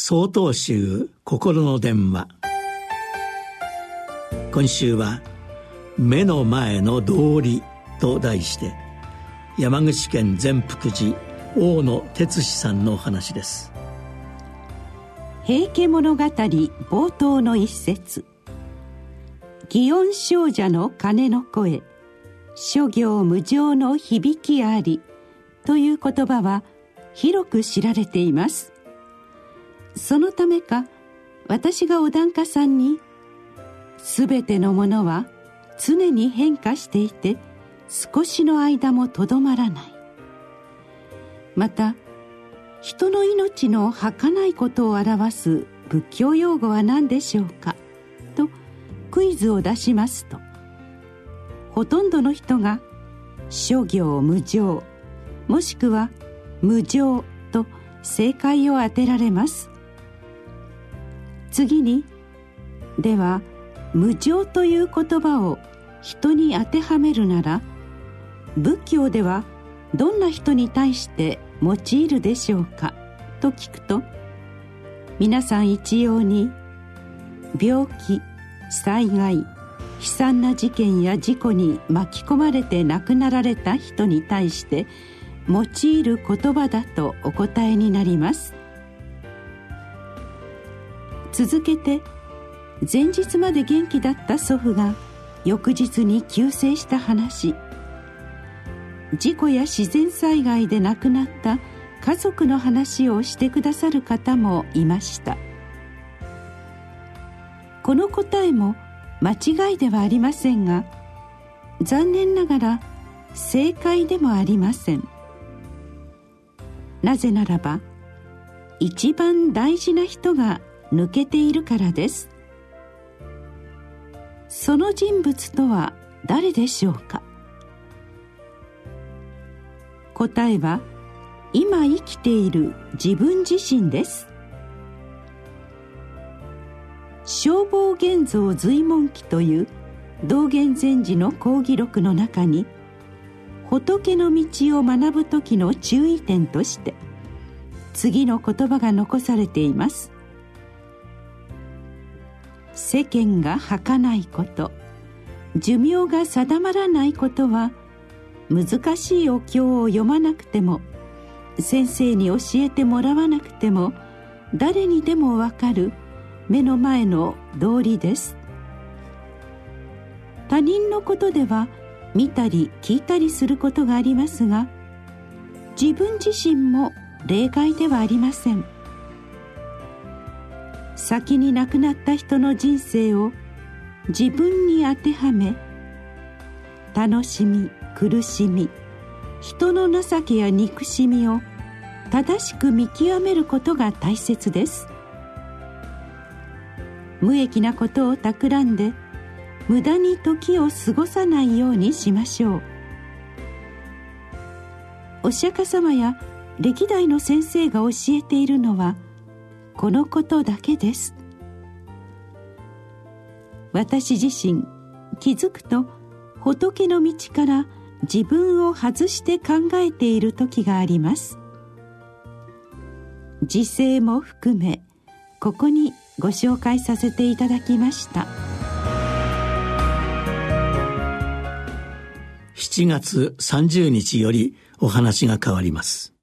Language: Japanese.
総統集心の電話。今週は「目の前の道理」と題して山口県善福寺大野哲司さんのお話です。平家物語冒頭の一節。祇園少女の鐘の声諸行無常の響きありという言葉は広く知られています。そのためか私がお檀家さんに「全てのものは常に変化していて少しの間もとどまらない」また人の命の儚いことを表す仏教用語は何でしょうか？とクイズを出しますとほとんどの人が諸行無常もしくは無常と正解を当てられます。次にでは無常という言葉を人に当てはめるなら仏教ではどんな人に対して用いるでしょうかと聞くと皆さん一様に病気災害悲惨な事件や事故に巻き込まれて亡くなられた人に対して用いる言葉だとお答えになります。続けて前日まで元気だった祖父が翌日に急逝した話。事故や自然災害で亡くなった家族の話をしてくださる方もいました。この答えも間違いではありませんが残念ながら正解でもありません。なぜならば一番大事な人が抜けているからです。その人物とは誰でしょうか？答えは今生きている自分自身です。消防現像随文記という道元禅師の講義録の中に仏の道を学ぶ時の注意点として次の言葉が残されています。世間が儚いこと。寿命が定まらないことは難しいお経を読まなくても先生に教えてもらわなくても誰にでもわかる目の前の道理です。他人のことでは見たり聞いたりすることがありますが自分自身も例外ではありません。先に亡くなった人の人生を自分に当てはめ楽しみ苦しみ人の情けや憎しみを正しく見極めることが大切です。無益なことを企んで無駄に時を過ごさないようにしましょう。お釈迦様や歴代の先生が教えているのはこのことだけです。私自身気づくと仏の道から自分を外して考えている時があります。時勢も含めここにご紹介させていただきました。7月30日よりお話が変わります。